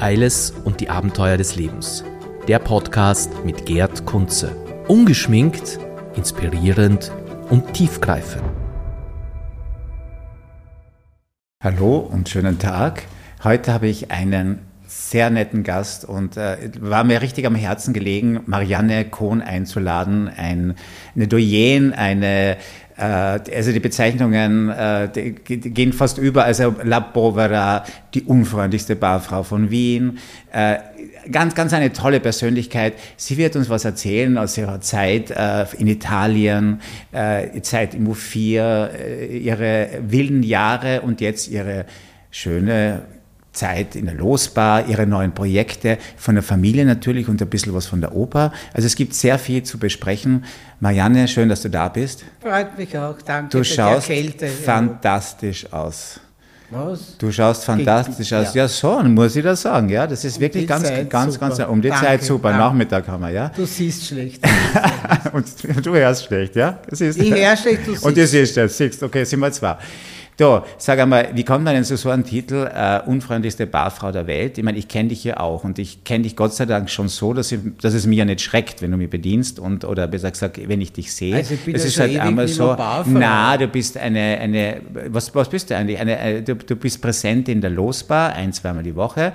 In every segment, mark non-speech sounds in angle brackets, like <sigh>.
Eiles und die Abenteuer des Lebens. Der Podcast mit Gerd Kunze. Ungeschminkt, inspirierend und tiefgreifend. Hallo und schönen Tag. Heute habe ich einen sehr netten Gast und äh, war mir richtig am Herzen gelegen, Marianne Kohn einzuladen, ein, eine Doyen, eine äh, also die Bezeichnungen äh, die, die gehen fast über, also La Povera, die unfreundlichste Barfrau von Wien, äh, ganz, ganz eine tolle Persönlichkeit. Sie wird uns was erzählen aus ihrer Zeit äh, in Italien, äh, Zeit im U4, äh, ihre wilden Jahre und jetzt ihre schöne Zeit in der Losbar, ihre neuen Projekte, von der Familie natürlich und ein bisschen was von der Oper. Also es gibt sehr viel zu besprechen. Marianne, schön, dass du da bist. Freut mich auch, danke. Du schaust Kälte, fantastisch ja. aus. Was? Du schaust fantastisch aus. Ja. ja, so, muss ich das sagen. Ja, das ist um wirklich ganz, Zeit ganz, super. ganz, um die danke, Zeit super. Danke. Nachmittag haben wir, ja. Du siehst schlecht. <laughs> und du hörst schlecht, ja? ich höre schlecht, du siehst. Und du siehst schlecht, siehst, okay, sind wir zwei. Du, sag einmal, wie kommt man denn zu so einem Titel, äh, unfreundlichste Barfrau der Welt? Ich meine, ich kenne dich ja auch und ich kenne dich Gott sei Dank schon so, dass, ich, dass es mir ja nicht schreckt, wenn du mich bedienst und oder besser gesagt, wenn ich dich sehe. Also ich bin ja ist halt einmal so, Barfrau. na, du bist eine, eine was, was bist du eigentlich? Eine, eine, du, du bist präsent in der Losbar, ein, zweimal die Woche.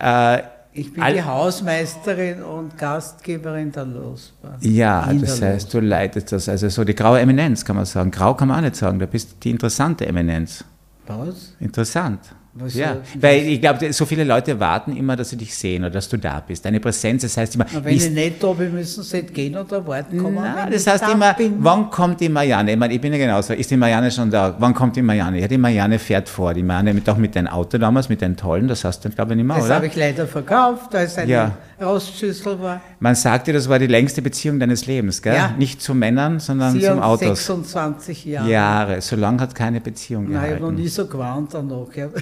Äh, ich bin All die Hausmeisterin und Gastgeberin der Losbar. Ja, das heißt, du leitest das, also so die graue Eminenz kann man sagen. Grau kann man auch nicht sagen, du bist die interessante Eminenz. Was? Interessant. Was ja, so, weil ich glaube, so viele Leute warten immer, dass sie dich sehen oder dass du da bist. Deine Präsenz, das heißt immer. Na, wenn ich nicht da bin, müssen sie nicht gehen oder warten kommen. Nein, das heißt immer, bin. wann kommt die Marianne? Ich meine, ich bin ja genauso. Ist die Marianne schon da? Wann kommt die Marianne? Ja, die Marianne fährt vor. Die Marianne mit, auch mit deinem Auto damals, mit deinem tollen, das hast du, glaube ich, nicht mehr, das oder? Das habe ich leider verkauft, als eine ja. Rostschüssel war. Man sagte, das war die längste Beziehung deines Lebens, gell? Ja. Nicht zu Männern, sondern zum Auto. 26 Jahre. Jahre. So lange hat keine Beziehung Nein, gehalten. ich habe noch nie so gewarnt danach. Ja. <laughs>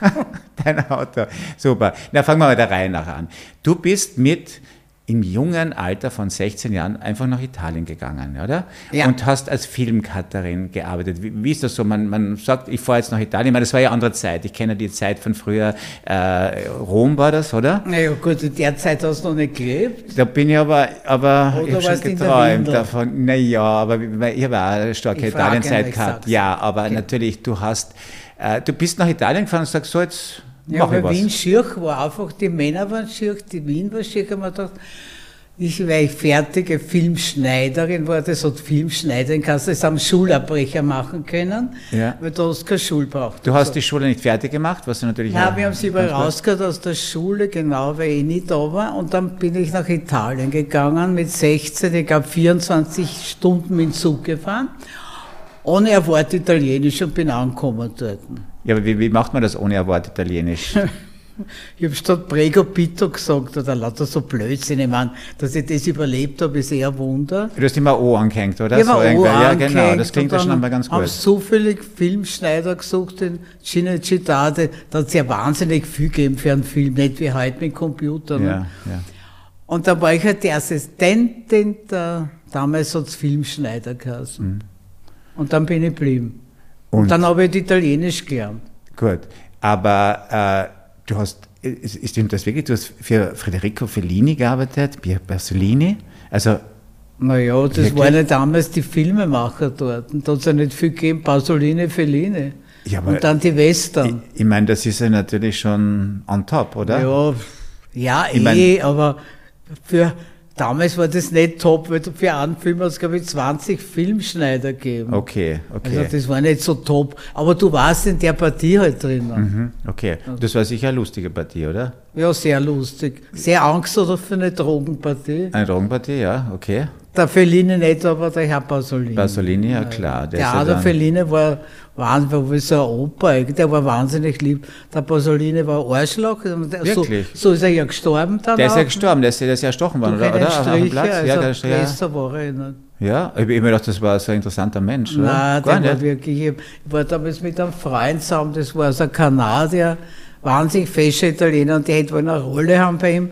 <laughs> Dein Auto. Super. Na, fangen wir mal der Reihe nach an. Du bist mit im jungen Alter von 16 Jahren einfach nach Italien gegangen, oder? Ja. Und hast als Filmcutterin gearbeitet. Wie, wie, ist das so? Man, man sagt, ich fahre jetzt nach Italien. Ich meine, das war ja andere Zeit. Ich kenne die Zeit von früher. Äh, Rom war das, oder? Naja, gut, in der Zeit hast du noch nicht gelebt. Da bin ich aber, aber ich habe schon geträumt davon. Naja, aber ich habe auch eine starke Italienzeit gehabt. Ja, aber okay. natürlich, du hast, äh, du bist nach Italien gefahren und sagst, so jetzt ja, aber Wien Schirch war einfach, die Männer waren Schirch, die Wien war Schirch, haben wir gedacht, ich, weil ich fertige Filmschneiderin war, das hat Filmschneiderin, kannst du das am Schulabbrecher machen können, ja. weil du hast keine Schule braucht. Du hast so. die Schule nicht fertig gemacht, was du natürlich Nein, wir haben sie aber rausgehört aus der Schule, genau, weil ich nicht da war. Und dann bin ich nach Italien gegangen mit 16, ich glaube 24 Stunden mit dem Zug gefahren, ohne ein Wort Italienisch und bin angekommen dort. Ja, aber wie, wie macht man das ohne ein Wort Italienisch? <laughs> ich habe statt Prego Pito gesagt oder lauter so Blödsinn. Ich meine, dass ich das überlebt habe, ist eher ein Wunder. Du hast immer O angehängt, oder? Ich so O ja, genau, das klingt ja schon einmal ganz gut. Ich habe zufällig Filmschneider gesucht, den Cinecittà, da hat es ja wahnsinnig viel gegeben für einen Film, nicht wie heute mit Computern. Ja, ja. Und da war ich halt die Assistentin der, damals hat es Filmschneider geheißen. Mhm. Und dann bin ich geblieben. Und, und dann habe ich Italienisch gelernt. Gut, aber äh, du hast, stimmt das wirklich, du hast für Federico Fellini gearbeitet, Pasolini, also naja, das wirklich? waren ja damals die Filmemacher dort. Und da hat es ja nicht viel gegeben, Pasolini, Fellini. Ja, und dann die Western. Ich, ich meine, das ist ja natürlich schon on top, oder? Ja, ja ich eh, mein, aber für Damals war das nicht top, weil für einen Film hat es, glaube ich, 20 Filmschneider gegeben. Okay, okay. Also das war nicht so top. Aber du warst in der Partie halt drin. Mhm, okay. Das war sicher eine lustige Partie, oder? Ja, sehr lustig. Sehr Angst oder für eine Drogenpartie. Eine Drogenpartie, ja, okay. Der Fellini nicht, aber der Herr Pasolini. Pasolini, ja klar. Der, der, der Fellini war wahnsinnig, wie so ein Opa, der war wahnsinnig lieb. Der Pasolini war Arschloch. Wirklich? So, so ist er ja gestorben dann Der ist ja gestorben, der ist, der ist ja erstochen worden, oder? oder? Striche, also ja, der Strich, war er nicht. Ja, ich habe immer gedacht, das war so ein interessanter Mensch, oder? Nein, der war wirklich, ich war damals mit einem Freund zusammen, das war so ein Kanadier, wahnsinnig fescher Italiener, und die hätte wohl eine Rolle haben bei ihm.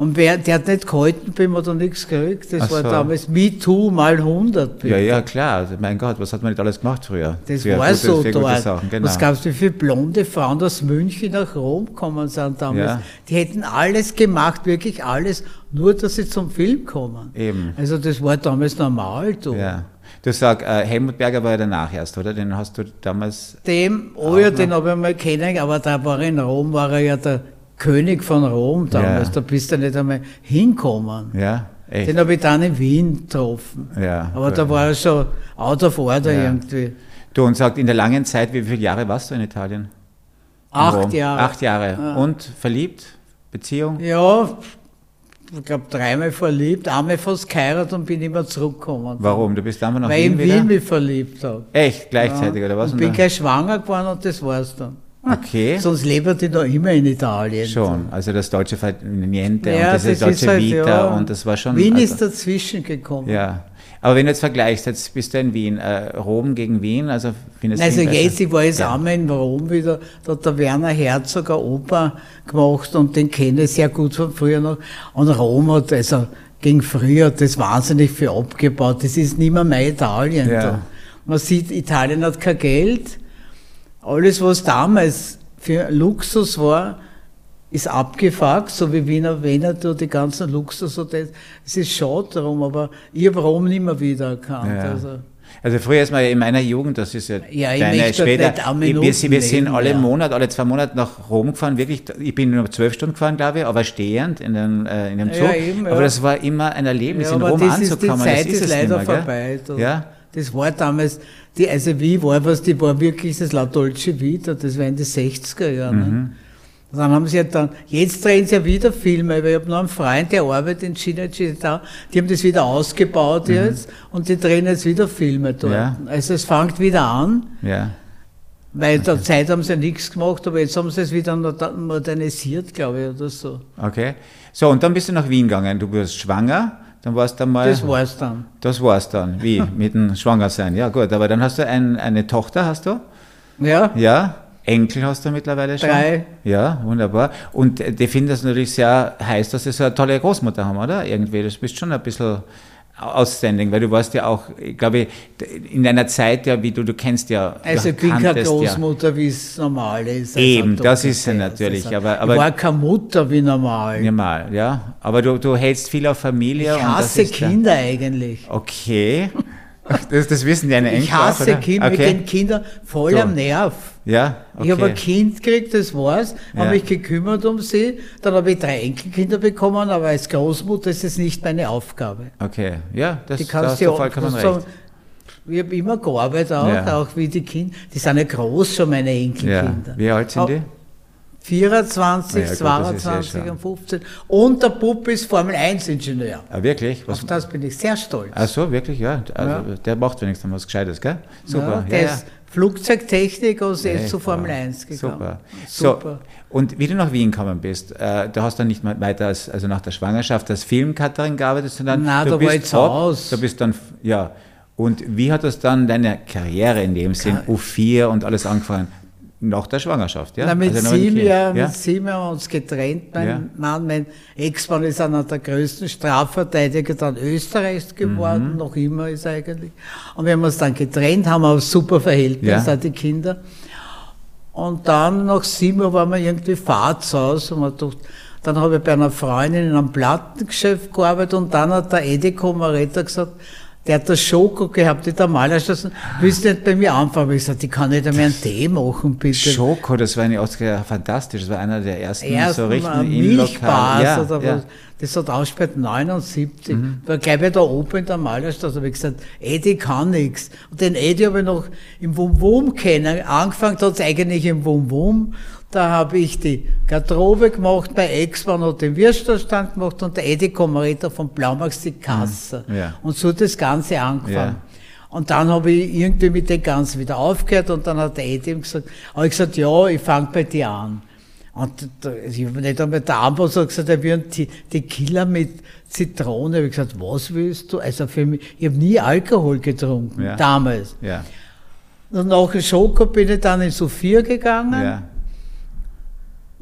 Und wer, der hat nicht gehalten, bin oder nichts gekriegt. Das Ach war so. damals MeToo mal 100. bitte. Ja, ja, klar. Also, mein Gott, was hat man nicht alles gemacht früher? Das Für war gute- so dort. Sachen, genau. Was gab's wie viele blonde Frauen aus München nach Rom gekommen sind damals? Ja. Die hätten alles gemacht, wirklich alles, nur dass sie zum Film kommen. Eben. Also das war damals normal. Du. Ja. Du sagst, äh, Helmut Berger war ja danach erst, oder? Den hast du damals. Dem, oh ja, den habe ich mal kennen, aber da war er in Rom, war er ja der König von Rom damals. Ja. Da bist du nicht einmal hinkommen. Ja, echt. Den habe ich dann in Wien getroffen. Ja, aber da war er schon out of order Ja. irgendwie. Du und sagt, in der langen Zeit, wie viele Jahre warst du in Italien? In Acht Rom? Jahre. Acht Jahre. Ja. Und verliebt? Beziehung? Ja, ich glaube dreimal verliebt, einmal fast geheiratet und bin immer zurückgekommen. Warum? Du bist damals nach Weil ich Wien in wieder? Wien mich verliebt habe. Echt, gleichzeitig, oder was? Und bin gleich schwanger geworden und das war's dann. Okay. <laughs> Sonst lebt ich noch immer in Italien. Schon, also das deutsche Niente Ja, und das, deutsche ist halt, Vita ja. und das war schon. Wien also, ist dazwischen gekommen. Ja, aber wenn du jetzt vergleichst, jetzt bist du in Wien, äh, Rom gegen Wien, also findest du Also Wien besser? jetzt, ich war jetzt Ja. einmal in Rom wieder, da hat der Werner Herzog eine Oper gemacht und den kenne ich sehr gut von früher noch. Und Rom hat, also gegen früher, das wahnsinnig viel abgebaut. Das ist nicht mehr mein Italien. Ja. Da. Man sieht, Italien hat kein Geld. Alles, was damals für Luxus war, ist abgefuckt, so wie Wiener Veneto, die ganzen Luxushotels. Es ist schade darum, aber ich habe Rom nicht mehr wiedererkannt. Ja. Also. Also früher ist man ja in meiner Jugend, das ist ja, Ja, ich deine später, eine wir, wir sind alle ja. Monat, alle zwei Monate nach Rom gefahren, wirklich, ich bin nur zwölf Stunden gefahren, glaube ich, aber stehend in, den, äh, in dem Ja, Zug. eben, ja. Aber das war immer ein Erlebnis, in Rom das ist, die anzukommen. Zeit das ist, ist, es nicht leider mehr, vorbei. Ja, Das war damals, die, also wie war was, die war wirklich das La Dolce Vita, das war in den 60er Jahren. Mhm. Ne? Dann haben sie ja dann, jetzt drehen sie ja wieder Filme, weil ich habe noch einen Freund, der arbeitet in Cinecittà, die haben das wieder ausgebaut jetzt und die drehen jetzt wieder Filme dort. Mhm. Ja. Also es fängt wieder an, ja. weil der Zeit haben sie ja nichts gemacht, aber jetzt haben sie es wieder modernisiert, glaube ich, oder so. Okay. So, und dann bist du nach Wien gegangen. Du wirst schwanger, dann warst du mal. Das war's dann. Das war's dann. Wie? <laughs> Mit dem Schwangersein. Ja, gut. Aber dann hast du ein, eine Tochter, hast du? Ja, Ja. Enkel hast du mittlerweile schon? Drei. Ja, wunderbar. Und äh, die finden das natürlich sehr heiß, dass sie so eine tolle Großmutter haben, oder? Irgendwie. Das bist schon ein bisschen outstanding, weil du warst ja auch, ich glaube, in deiner Zeit ja, wie du, du kennst ja. Also ich bin keine kanntest ja- Großmutter, wie es normal ist. als Eben, das ist ja natürlich, Also, aber- aber- ich war keine Mutter wie normal. Normal, ja. Aber du, du hältst viel auf Familie. ich hasse ist ja- Kinder eigentlich. Okay. <laughs> Das, das wissen deine Enkel Ich hasse auch? Kinder, okay. gehen Kinder voll So. am Nerv. Ja, okay. Ich habe ein Kind gekriegt, das war's, Ja. habe mich gekümmert um sie, dann habe ich drei Enkelkinder bekommen, aber als Großmutter ist es nicht meine Aufgabe. Okay, ja, das Die da kannst hast du ja vollkommen recht. Ich habe immer gearbeitet auch, Ja. auch wie die Kinder. Die sind ja groß schon, meine Ja. Enkelkinder. Wie alt sind die? 24, Na ja, gut, das ist ja 22 schon- und 15. Und der Bub ist Formel-1-Ingenieur. Ah, wirklich? Was, Auf das bin ich sehr stolz. ach so, wirklich, ja. Also, Der macht wenigstens was Gescheites, gell? Super. Ja, ist Flugzeugtechnik und Ja, ist zu. Formel 1 gegangen. Super. Super. So, und wie du nach Wien gekommen bist, äh, du hast dann nicht mehr weiter als, also nach der Schwangerschaft als Filmcutterin gearbeitet, sondern Nein, du da war bist ich zu ab- Hause. Du bist dann, ja. Und wie hat das dann deine Karriere in dem Sinn, U4 und alles angefangen? Nach der Schwangerschaft, ja? Na, mit, Also sieben Jahren, ja? mit sieben haben wir uns getrennt. Mein Ja. Mann, mein Ex-Mann ist einer der größten Strafverteidiger dann Österreichs geworden, Mhm. noch immer ist er eigentlich. Und wir haben uns dann getrennt, haben ein super Verhältnis, Ja. auch die Kinder. Und dann nach sieben Jahren waren wir irgendwie Fahrtsaus und man dachte, dann habe ich bei einer Freundin in einem Plattengeschäft gearbeitet und dann hat der Edeko Maretta gesagt, der hat das Schoko gehabt in der Malerstraße, willst du nicht bei mir anfangen? Ich gesagt, ich kann nicht einmal einen Tee machen, bitte. Schoko, das war eine Oscar fantastisch, das war einer der ersten, Erst so richtig mal in Milchbars ja, oder ja. was. Das hat ausgespielt 79. Mhm. War gleich bei der Oper in der Malerstraße. habe ich gesagt, Eddie kann nichts. Und den Eddie habe ich noch im Wum Wum kennen. Angefangen hat es eigentlich im Wum Wum. Da habe ich die Garderobe gemacht, bei Ex-Mann hat den Würstelstand gemacht und der Eddie Komaretta von Blaumax die Kasse. Mhm. Ja. Und so hat das Ganze angefangen. Ja. Und dann habe ich irgendwie mit dem Ganzen wieder aufgehört und dann hat der Eddie ihm gesagt, habe ich gesagt, ja, ich fange bei dir an. Und ich habe nicht einmal der so gesagt, er will einen Ti- Tequila mit Zitrone. Ich habe gesagt, was willst du? Also für mich, ich habe nie Alkohol getrunken, Ja. damals. Ja. Und nach dem Schoko bin ich dann in Sophia gegangen. ja,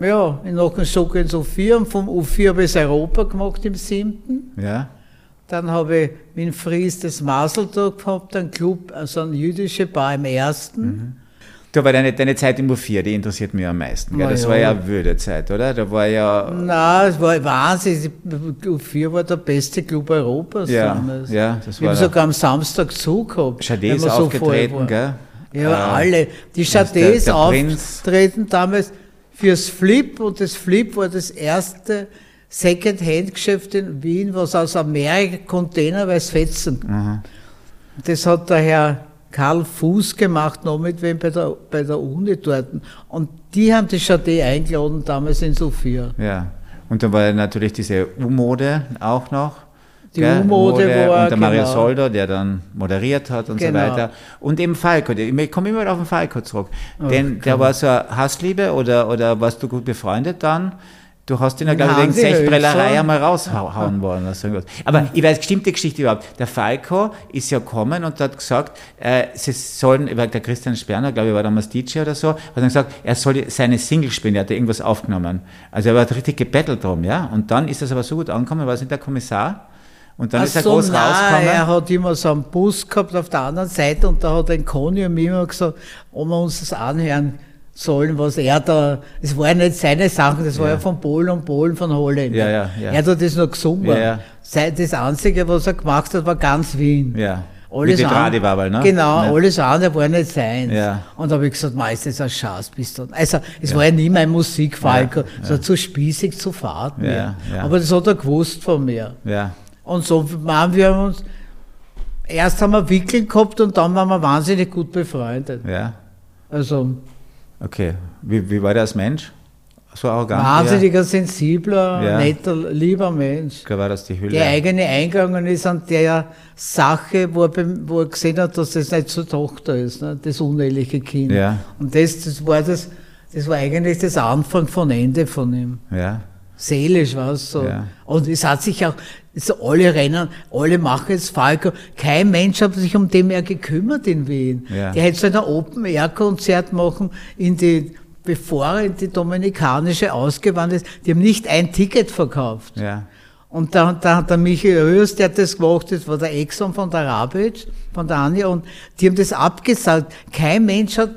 Ja, in Nockenschock ins U4 und vom U4 habe ich das Europa gemacht im siebten. Ja. Dann habe ich in Fries das Maseltag gehabt, einen Club, also ein jüdische Bar im ersten. Mhm. Du, aber deine, deine Zeit im U4, die interessiert mich am meisten. Gell? Das ja. war ja eine wilde Zeit, oder? Da war ja. Nein, es war Wahnsinn. U4 war der beste Club Europas Ja, damals. ja, das ich war habe der- sogar am Samstag zugehabt. Schade wenn ist so aufgetreten, waren. gell? Ja, Äh, alle. Die ist der Prinz. auftreten damals fürs Flip und das Flip war das erste Second-Hand-Geschäft in Wien, was aus Amerika containerweise fetzen. Mhm. Das hat der Herr Karl Fuß gemacht, noch mit wem bei der, bei der Uni dort. Und die haben die Chade eingeladen damals in Sophia. Ja. Und dann war natürlich diese U-Mode auch noch. Die? U-Mode war, Und der Mario genau. Soldo, der dann moderiert hat und Genau. so weiter. Und eben Falco. Ich komme immer auf den Falco zurück. Ach, Denn der war so eine Hassliebe oder, oder warst du gut befreundet dann? Du hast ihn ja, glaube ich, wegen Hölzer. einmal raushauen <laughs> wollen. Aber ich weiß, stimmt die Geschichte überhaupt? Der Falco ist ja gekommen und hat gesagt, äh, sie sollen, weil der Christian Sperner, glaube ich, war damals DJ oder so, hat dann gesagt, er soll seine Single spielen, er hat irgendwas aufgenommen. Also er hat richtig gebettelt drum, ja. Und dann ist das aber so gut angekommen, war es nicht der Kommissar? Und dann Ach ist er so, groß nein, rausgekommen. er hat immer so einen Bus gehabt auf der anderen Seite und da hat ein Conny und mir immer gesagt, ob wir uns das anhören sollen, was er da, es war ja nicht seine Sachen, das war Ja. ja von Polen und Polen von Holländer. Ja, ja, ja. Er hat das noch gesungen. Ja, ja. Das Einzige, was er gemacht hat, war ganz Wien. Ja. Alles Mit an- Radiwabel, ne? Genau, Ja. alles andere war nicht sein. Ja. Und da habe ich gesagt, meist ist ein Schatz bist du. Also, es war ja nie mein Musikfalco, Ja, es war zu spießig zu fad Ja, mir. ja. Aber das hat er gewusst von mir. Ja. Und so waren wir uns, erst haben wir Wickeln gehabt und dann waren wir wahnsinnig gut befreundet. Ja. Also, Okay. Wie, wie war der als Mensch? So arrogant? wahnsinniger, sensibler, Ja. netter, lieber Mensch. Ja. War das die Hülle? Der eigene eingegangen ist an der Sache, wo er, wo er gesehen hat, dass das nicht zur Tochter ist, ne? das uneheliche Kind. Ja. Und das, das war das, das war eigentlich das Anfang von Ende von ihm. Ja. Seelisch war es so. Ja. Und es hat sich auch, so alle rennen, alle machen jetzt Falco. Kein Mensch hat sich um den mehr gekümmert in Wien. Ja. Der hätte so ein Open-Air-Konzert machen in die, bevor in die Dominikanische ausgewandert ist. Die haben nicht ein Ticket verkauft. Ja. Und da, da hat der Michael Röhrs, der hat das gemacht, das war der Exxon von der Rabic, von der Anja, und die haben das abgesagt. Kein Mensch hat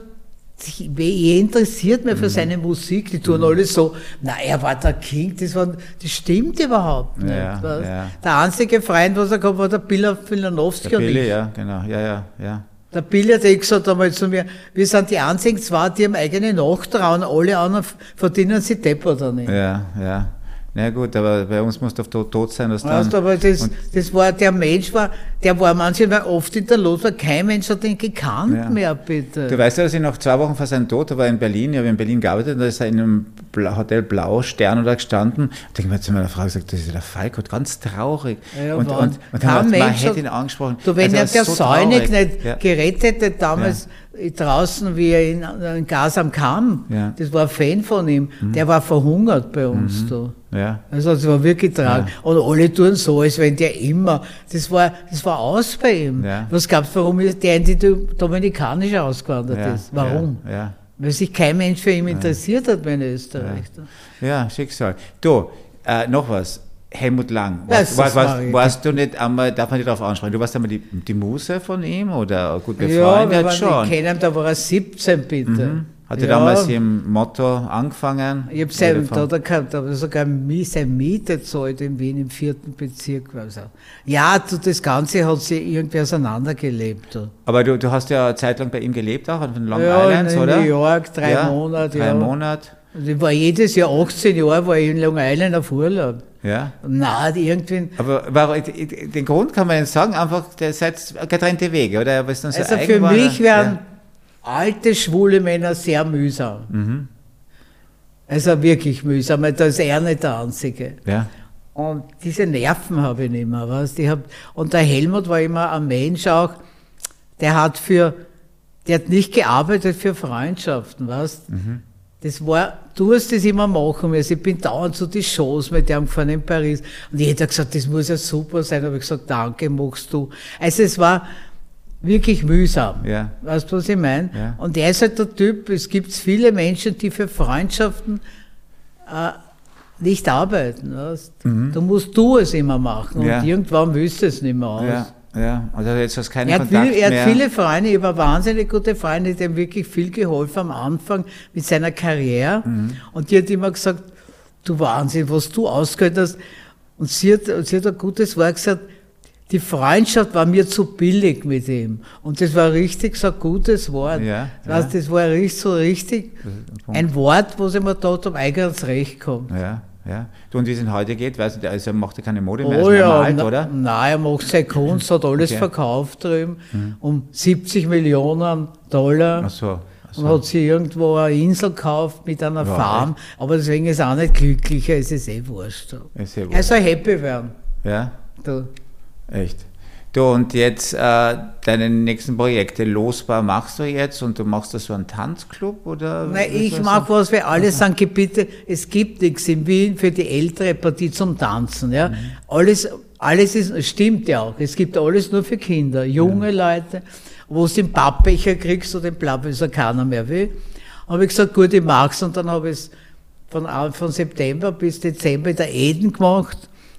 je interessiert mehr für Mhm. seine Musik. Die tun alle so, na, er war der King, das, war, das stimmt überhaupt nicht. Ja, ja. Der einzige Freund, was er gehabt war der Billa Filanowski Der und Billy, ich. ja, genau. Ja, ja, ja. Der Billy hat eh gesagt einmal zu mir, wir sind die einzigen zwei, die haben eigene Nachtrauen, alle anderen verdienen sie Depper da nicht. Ja, ja. Na gut, aber bei uns musst du tot, tot sein, dass dann. Weißt, du, aber das, und- das war, der Mensch war, der war manchmal oft in der Lot, weil kein Mensch hat ihn gekannt Ja. mehr, bitte. Du weißt ja, dass ich noch zwei Wochen vor seinem Tod, da war in Berlin, ich habe in Berlin gearbeitet, da ist er in einem Hotel Blau Stern da gestanden. Da denke ich mir zu meiner Frau gesagt, das ist der Falco, ganz traurig. Ja, und, und, und Kein dann hat man hätte hat- ihn angesprochen. Du, wenn Also er war der so Säunig nicht Ja. gerettet hätte, damals draußen, wie er in, in Gas am Kamm, Ja. Mhm. das war ein Fan von ihm, der war verhungert bei uns da. Ja. Also es war wirklich tragisch. Und alle tun so, als wenn der immer, das war, das war aus bei ihm. Ja. Was gab's, warum der in die Dominikanische ausgewandert Ja, ist? Warum? Ja, ja. Weil sich kein Mensch für ihn interessiert hat, wenn er Österreich. Ja, Schicksal. Du, äh, noch was. Helmut Lang. Warst, warst, Marie. warst du nicht einmal, darf man dich darauf ansprechen, du warst einmal die, die Muse von ihm oder gut Ja, befreundet wir waren schon? nicht kennen, da war er 17 bitte. Mhm. Hat er ja. damals im Motto angefangen? Ich habe sein, Oder da er gehabt, aber sogar Mi- sein Miete gezahlt in Wien im vierten Bezirk. Also. Ja, du, das Ganze hat sich irgendwie auseinandergelebt. Aber du, du hast ja eine Zeit lang bei ihm gelebt, auch in Long Ja, Island, in oder? New York, drei ja, Monate, Drei ja. Monate, Und ich war jedes Jahr 18 Jahre war ich in Long Island auf Urlaub. Ja. Nein, irgendwie, Aber warum, den Grund kann man jetzt sagen, einfach, der seid getrennte Wege, oder? Was dann so also für mich ja. wären alte schwule Männer sehr mühsam. Mhm. Also wirklich mühsam, weil da ist er nicht der Einzige. Ja, Und diese Nerven habe ich nicht mehr, weißt? Ich hab, und der Helmut war immer ein Mensch auch, der hat für, der hat nicht gearbeitet für Freundschaften, weißt? Das war, du hast das immer machen müssen. Ich bin dauernd zu die Shows mit dem gefahren in Paris. Und jeder hat gesagt, das muss ja super sein. habe ich gesagt, danke, machst du. Also es war wirklich mühsam. Ja. Weißt du, was ich meine? Ja. Und er ist halt der Typ, es gibt viele Menschen, die für Freundschaften äh, nicht arbeiten. Weißt? Du musst du es immer machen Mhm. Ja. und irgendwann willst du es nicht mehr aus. Ja, ja. Also jetzt hast du keinen Er hat, Kontakt viel, er mehr. hat viele Freunde, ich habe wahnsinnig gute Freunde, die haben wirklich viel geholfen am Anfang mit seiner Karriere. Mhm. Und die hat immer gesagt, du Wahnsinn, was du ausgehört hast. Und sie hat, sie hat ein gutes Wort gesagt, die Freundschaft war mir zu billig mit ihm. Und das war richtig so ein gutes Wort. Ja, Weißt, Das war richtig, so richtig ein Wort, wo sie mir dort um eigenes Recht kommt. Ja, ja. Du, und wie es ihn heute geht, weißt du, also er macht ja keine Mode mehr, Oh er ist ja, na- oder? Nein, er macht seine Kunst, hat alles Okay. verkauft drüben, um 70 Millionen Dollar. Ach so. Ach Und hat sie irgendwo eine Insel gekauft mit einer Ja, Farm, aber deswegen ist er auch nicht glücklicher, es ist eh wurscht. Ist Er wurscht. soll happy werden. Ja, Du. echt. Du, und jetzt äh, deine nächsten Projekte, Losbar machst du jetzt und du machst da so einen Tanzclub oder? Nein, ich mag was, wir alle sagen, Gebiete, es gibt nichts in Wien für die ältere Partie zum Tanzen. Ja? Alles, alles ist, stimmt ja auch. Es gibt alles nur für Kinder, junge Leute, wo du den Pappbecher kriegst oder den Blattbecher keiner mehr will. Habe ich gesagt, gut, ich mag's und dann habe ich es von, An- von September bis Dezember in der Eden gemacht.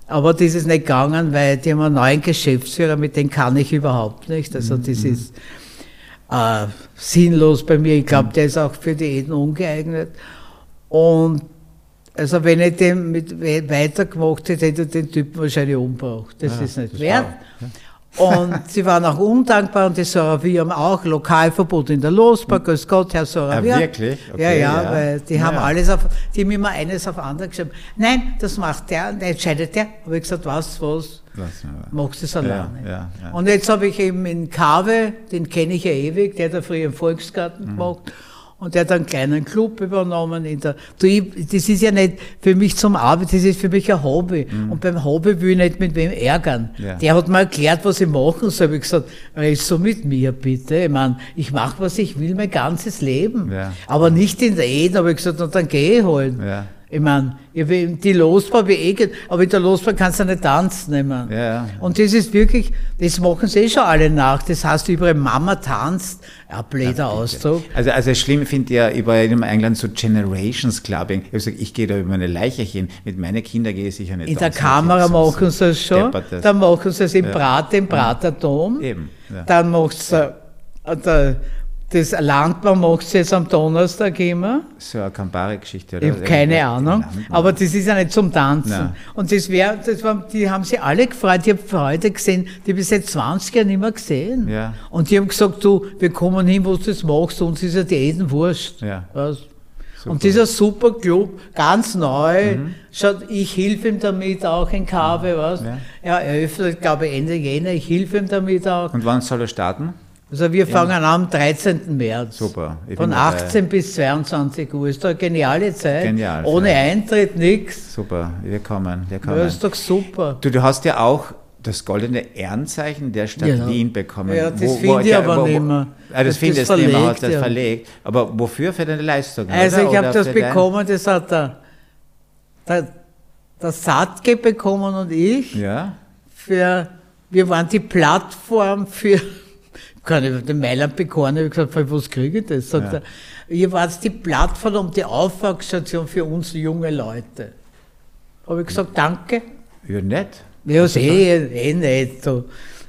Aber das ist nicht gegangen, weil die haben einen neuen Geschäftsführer, mit dem kann ich überhaupt nicht. Also das ist äh, sinnlos bei mir. Ich glaube, der ist auch für die Eden ungeeignet. Und also wenn ich den mit we- weitergemacht hätte, hätte ich den Typen wahrscheinlich umgebracht. Das Ja, ist nicht das wert. war- Und sie waren auch undankbar und die Soravie haben auch Lokalverbot in der Losbar. Grüß Gott, Herr Soravia. Ah, wirklich? ja, Okay, ja, ja. weil die haben Ja. alles auf, die haben immer eines auf andere geschrieben. Nein, das macht der, der entscheidet der. Habe ich gesagt, was, was? Machst du es alleine. Ja, ja, ja. Und jetzt habe ich eben in Kave, den kenne ich ja ewig, der hat ja früher im Mhm. Volksgarten gemacht. Und der hat einen kleinen Club übernommen. In der, du, das ist ja nicht für mich zum Arbeit, das ist für mich ein Hobby. Und beim Hobby will ich nicht mit wem ärgern. Mhm. Ja. Der hat mir erklärt, was ich machen soll. Hab ich gesagt, red so mit mir bitte. Ich meine, ich mache, was ich will, mein ganzes Leben. Ja. Aber nicht in der Eden. habe ich gesagt, na, dann gehe ich halt. Ja. Ich meine, ich will- die Losbar wie eh geht, aber in der Losbar kannst du nicht tanzen. Ich mein. Ja, ja. Und das ist wirklich, das machen sie eh schon alle nach. Das heißt, überall Mama tanzt, ein blöder Ausdruck. Also, also schlimm finde ich ja, ich war ja in England so Generations Clubbing. Ich gesagt, ich gehe da über meine Leiche hin. Mit meinen Kindern gehe ich sicher nicht In der. Kamera machen sie es schon, deppertes. dann machen sie es im Ja. Prater, im Praterturm, Eben, ja. dann macht sie, äh, der, das Landmann macht sie jetzt am Donnerstag immer. So eine Campari-Geschichte, oder? Ich habe keine Ahnung, aber das ist ja nicht zum Tanzen. Nein. Und das wäre, das war, die haben sich alle gefreut. Ich habe heute gesehen, die habe ich seit 20 Jahren nicht mehr gesehen. Ja. Und die haben gesagt, du, wir kommen hin, wo du das machst, uns ist ja die Eden wurscht. Ja. Was? Super. Und dieser super Club, ganz neu, schaut, ich helfe ihm damit auch in Kave, was? Ja. Er eröffnet, glaube ich, Ende Jänner, ich helfe ihm damit auch. Und wann soll er starten? Also wir fangen an am 13. März. Super, Von bin dabei. 18 bis 22 Uhr. Ist doch eine geniale Zeit. Genial, Ohne ja. Eintritt, nix. Super, wir kommen, wir kommen. Ja, ist doch super. Du, du hast ja auch das goldene Ehrenzeichen der Stadt Ja. Wien bekommen. Ja, das finde ich aber nicht mehr. Ah, das Das findest du nicht mehr, hast das verlegt. Aber wofür? Für deine Leistung? Also oder? ich habe das bekommen, das hat der, der, der Satke bekommen und ich. Ja, Für, wir waren die Plattform für, kann ich den Mailand bekommen, ich habe gesagt, was kriege ich das? Sagt Ja. er, ihr wart die Plattform und die Aufwachsstation für uns junge Leute. Habe ich gesagt, danke. ja nett. Ja, ist eh, eh nicht. So.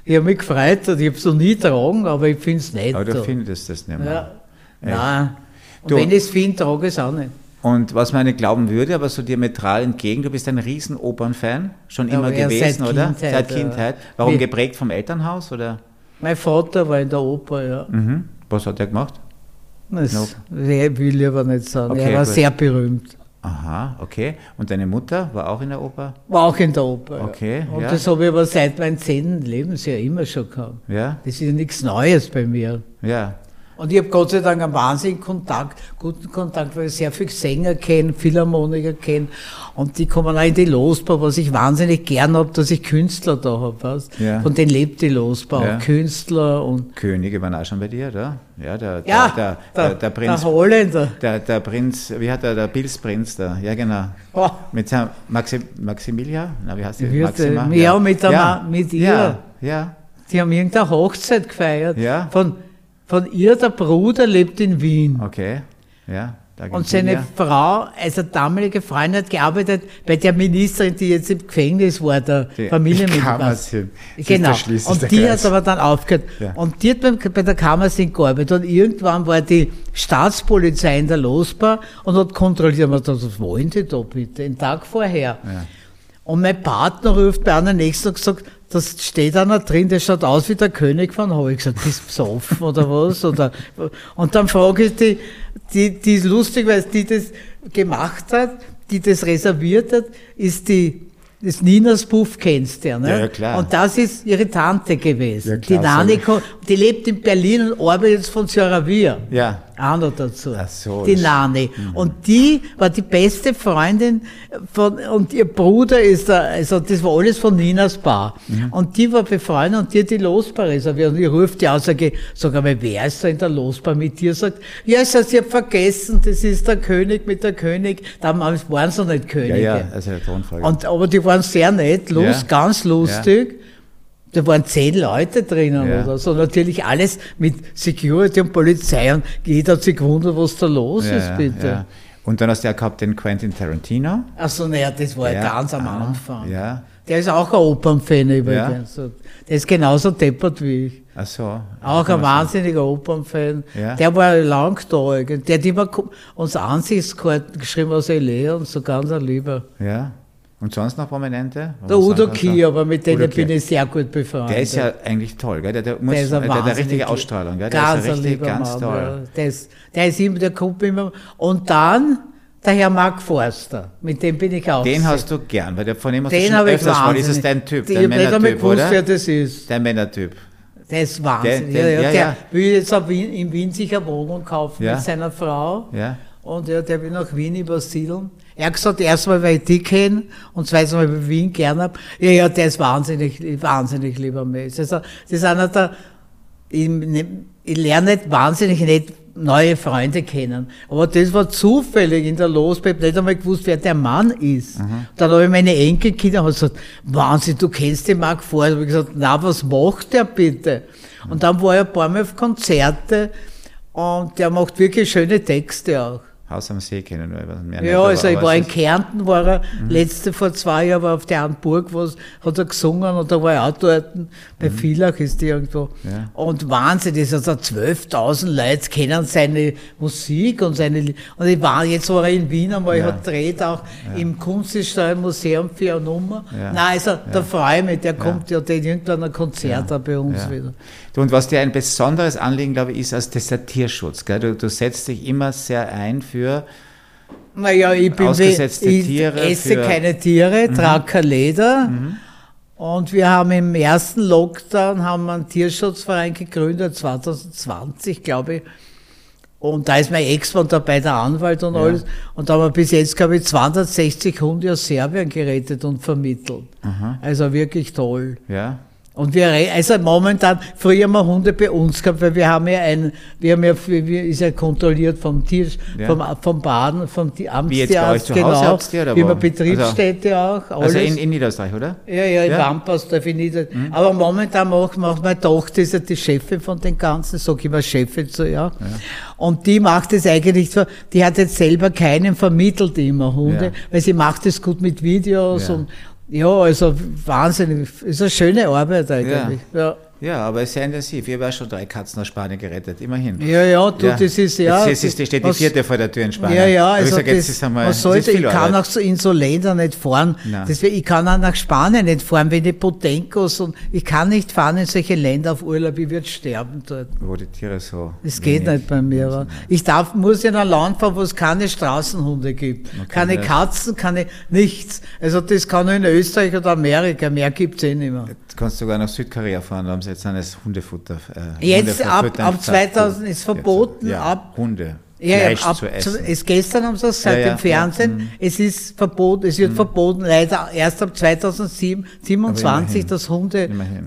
Ich habe mich gefreut und ich habe es noch nie getragen, aber ich finde es nett. Aber du so. findest das nicht mehr. ja. Nein. Und Du- wenn ich es finde, trage ich es auch nicht. Und was man nicht glauben würde, aber so diametral entgegen, du bist ein riesen Opernfan, schon Ja, immer gewesen, seit oder? Kindheit, seit. Kindheit. Warum geprägt vom Elternhaus, oder? Mein Vater war in der Oper, ja. Mhm. Was hat er gemacht? Das No. will ich aber nicht sagen. Okay, er war gut. sehr berühmt. Aha, okay. Und deine Mutter war auch in der Oper? War auch in der Oper. ja. Okay, Und ja. das habe ich aber seit meinem zehnten Lebensjahr immer schon gehabt. Ja, Das ist ja nichts Neues bei mir. ja. Und ich habe Gott sei Dank einen wahnsinnigen Kontakt, guten Kontakt, weil ich sehr viele Sänger kenne, Philharmoniker kenne. Und die kommen auch in die Losbau, was ich wahnsinnig gern habe, dass ich Künstler da habe. Ja. Von denen lebt die Losbau. Ja. Künstler und Könige waren auch schon bei dir, oder? Ja, der, der, ja, der, der, der Prinz, der Holländer. der, der Prinz, wie hat er, der Pilzprinz da? Ja, genau. Oh, Mit seinem Maxi, Maximilia? Na, wie heißt die? Maxima? der? Ja, mit der Ma- mit ihr. Ja, ja. die haben irgendeine Hochzeit gefeiert. Ja. Von, von ihr, der Bruder lebt in Wien. Okay, ja. Und seine Frau, also damalige Freundin, hat gearbeitet bei der Ministerin, die jetzt im Gefängnis war, der Kammersin. Genau. Und die hat aber dann aufgehört. Ja. Und die hat beim, bei der Kammersin gearbeitet. Und irgendwann war die Staatspolizei in der Losbar und hat kontrolliert. Was wollen die da bitte? Den Tag vorher. Ja. Und mein Partner ruft bei einer nächsten und gesagt, da steht einer drin, der schaut aus wie der König von Hau. Ich gesagt, bist du besoffen oder was? Oder, und dann frage ich die, die, die ist lustig, weil die das gemacht hat, die das reserviert hat, ist die, das Ninas Puff kennst du ja, ne? Ja, ja, klar. Und das ist ihre Tante gewesen. Ja, die klar, Nani, sag ko- die lebt in Berlin und arbeitet jetzt von Syravia. Ja. Auch noch dazu. Ach so, die Nani. Und die war die beste Freundin von, und ihr Bruder ist da, also das war alles von Ninas Bar. Und die war befreundet und die hat die Losbar reserviert. Und ich rufe die aus, sage, sag einmal, wer ist da in der Losbar mit dir? Sagt, ja, ich sag, sie hat vergessen, das ist der König mit der König. Damals waren sie noch nicht Ja, Könige. ja, also der Thronfolger. Und, aber die waren sehr nett, lust, Ja. ganz lustig. Da waren zehn Leute drinnen Ja. oder so. Natürlich alles mit Security und Polizei und jeder hat sich gewundert, was da los ja, ist, ja, bitte. Ja. Und dann hast du ja gehabt den Quentin Tarantino. Achso, naja, das war ja, Ja, ganz am ah, Anfang. ja. Der ist auch ein Opernfan übrigens. Der ist genauso deppert wie ich. Ach so. Auch ein wahnsinniger Opernfan. Ja. Der war lang da. irgendwie. Der hat immer uns Ansichtskarten geschrieben aus L.A. und so ganz ein Lieber. Ja. Und sonst noch Prominente? Der Was Udo sonst Kier, aber mit denen Udo bin ich sehr gut befreundet. Der ist ja eigentlich toll, gell? Der, der, muss, Der ist der, der hat wahnsinnig richtige Ausstrahlung, gell? Ganz der ist ein ja richtig ganz Mann, toll. Der, ist, der ist immer, der kommt immer. Und dann der Herr Mark Forster, mit dem bin ich auch. Den hast du gern, weil der von dem hast du den schon habe ich öfters mal. Ist es dein Typ, dein Männertyp, gewusst, oder? wer das ist. Der Männertyp. Der ist wahnsinnig. Der- der- ja, ja, der ja. will jetzt in Wien sich eine Wohnung kaufen mit seiner Frau. Ja. Und ja, der will nach Wien übersiedeln. Er hat gesagt, erstmal, weil ich die kenne und zweitens, weil ich Wien gern hab. Ja, ja, der ist wahnsinnig, wahnsinnig lieber Mensch. Also, das ist einer der, ich, ich lerne nicht wahnsinnig nicht neue Freunde kennen. Aber das war zufällig in der Losbeb, nicht einmal gewusst, wer der Mann ist. Dann habe ich meine Enkelkinder hab gesagt, Wahnsinn, du kennst den Marc vor. Ich habe gesagt, na, was macht der bitte? Und dann war er ein paar Mal auf Konzerte und der macht wirklich schöne Texte auch. Haus am See kennen mehr Ja, also ich war in Kärnten, war er letzte vor zwei Jahren, war auf der Burg, was hat er gesungen und da war er auch dort, bei Villach ist die irgendwo. Ja. Und Wahnsinn, das ist also 12.000 Leute kennen seine Musik und seine, und ich war, jetzt war er in Wien einmal, Ja. hat dreht auch im Kunsthistorischen Museum für eine Nummer. Ja. Nein, also, da freue ich mich, der kommt ja, der irgendwann ein Konzert da bei uns Ja. wieder. Und was dir ein besonderes Anliegen, glaube ich, ist, als das Tierschutz. Gell? Du, du setzt dich immer sehr ein für, Naja, ich bin Ausgesetzte ich Tiere esse für- Mhm. keine Tiere, trage kein Leder. Und wir haben im ersten Lockdown haben wir einen Tierschutzverein gegründet, 2020, glaube ich. Und da ist mein Ex-Mann dabei, der Anwalt und Ja. alles. Und da haben wir bis jetzt, glaube ich, 260 Hunde aus Serbien gerettet und vermittelt. Also wirklich toll. ja, Und wir, also momentan, früher haben wir Hunde bei uns gehabt, weil wir haben ja ein, wir haben ja, wir, ist ja kontrolliert vom Tier, Ja. vom, vom Baden, vom Ti- Wie jetzt bei euch Amtstierarzt, zu Hause genau. ihr, oder haben wo? eine Betriebsstätte auch, alles. also in, in Niederösterreich, oder? ja, ja, in Ja. Mhm. Wampas, da finde ich das. Aber momentan macht, macht meine Tochter, ist ja die Chefin von den Ganzen, sag ich mal Chefin zu, ja. Und die macht es eigentlich so, die hat jetzt selber keinen vermittelt immer Hunde, Ja. weil sie macht es gut mit Videos Ja. und, ja, also wahnsinnig, ist eine schöne Arbeit eigentlich. Ja. Ja, aber es ist sehr intensiv. Ich habe auch schon drei Katzen aus Spanien gerettet, immerhin. Ja, ja, du, das ist ja. Jetzt, jetzt, jetzt steht die was- vierte vor der Tür in Spanien. Ja, ja, also sag, jetzt das, ist einmal, man das sollte, ich kann Arbeit. auch so in so Länder nicht fahren. Deswegen, ich kann auch nach Spanien nicht fahren, wenn die Potenkos und ich kann nicht fahren in solche Länder auf Urlaub, ich würde sterben dort. Wo die Tiere so. Das geht nicht bei mir. aber Ich darf, muss in ein Land fahren, wo es keine Straßenhunde gibt. keine ja. Katzen, keine, nichts. Also das kann nur in Österreich oder Amerika, mehr gibt's eh nicht mehr. Jetzt kannst du sogar nach Südkorea fahren, da haben sie jetzt ein Hundefutter. Äh, Jetzt ab- ab 2000 ist Jetzt, verboten, Ja, ab- Hunde. Ja, Fleisch ab, zu essen. Es, gestern haben sie das gesagt Ja, ja, im Fernsehen. ja, mhm. Es ist verboten, es wird verboten, leider erst ab 2027 immerhin. das Hunde. Immerhin.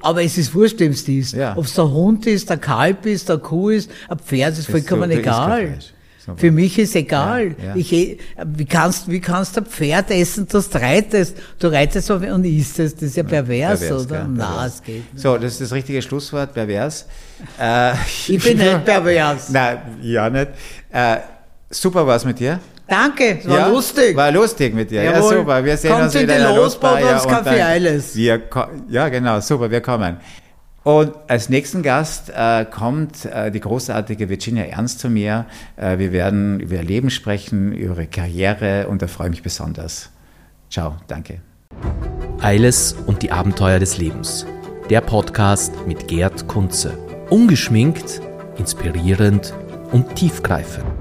Aber es ist wurscht, wem es ist. Ob es der Hund ist, der Kalb ist, der Kuh ist, ein Pferd ist vollkommen egal. Fleisch. Für mich ist egal. Ja, ja. Ich, wie kannst, wie kannst du ein Pferd essen, das du reitest? Du reitest auf- und isst es. Das ist ja pervers, Pervers, oder? gell, Na, es geht nicht. So, das ist das richtige Schlusswort, pervers. Äh, Ich bin <laughs> nicht pervers. Nein, ja nicht. Äh, super war's mit dir. Danke, es war ja, lustig. War lustig mit dir. Jawohl. Ja, super. Wir sehen Kommt uns in wieder in der Losbar. ans und Café Eiles. Wir, ja, genau, super, wir kommen. Und als nächsten Gast äh, kommt äh, die großartige Virginia Ernst zu mir. Äh, wir werden über ihr Leben sprechen, über ihre Karriere und da freue ich mich besonders. Ciao, danke. Eiles und die Abenteuer des Lebens. Der Podcast mit Gerd Kunze. Ungeschminkt, inspirierend und tiefgreifend.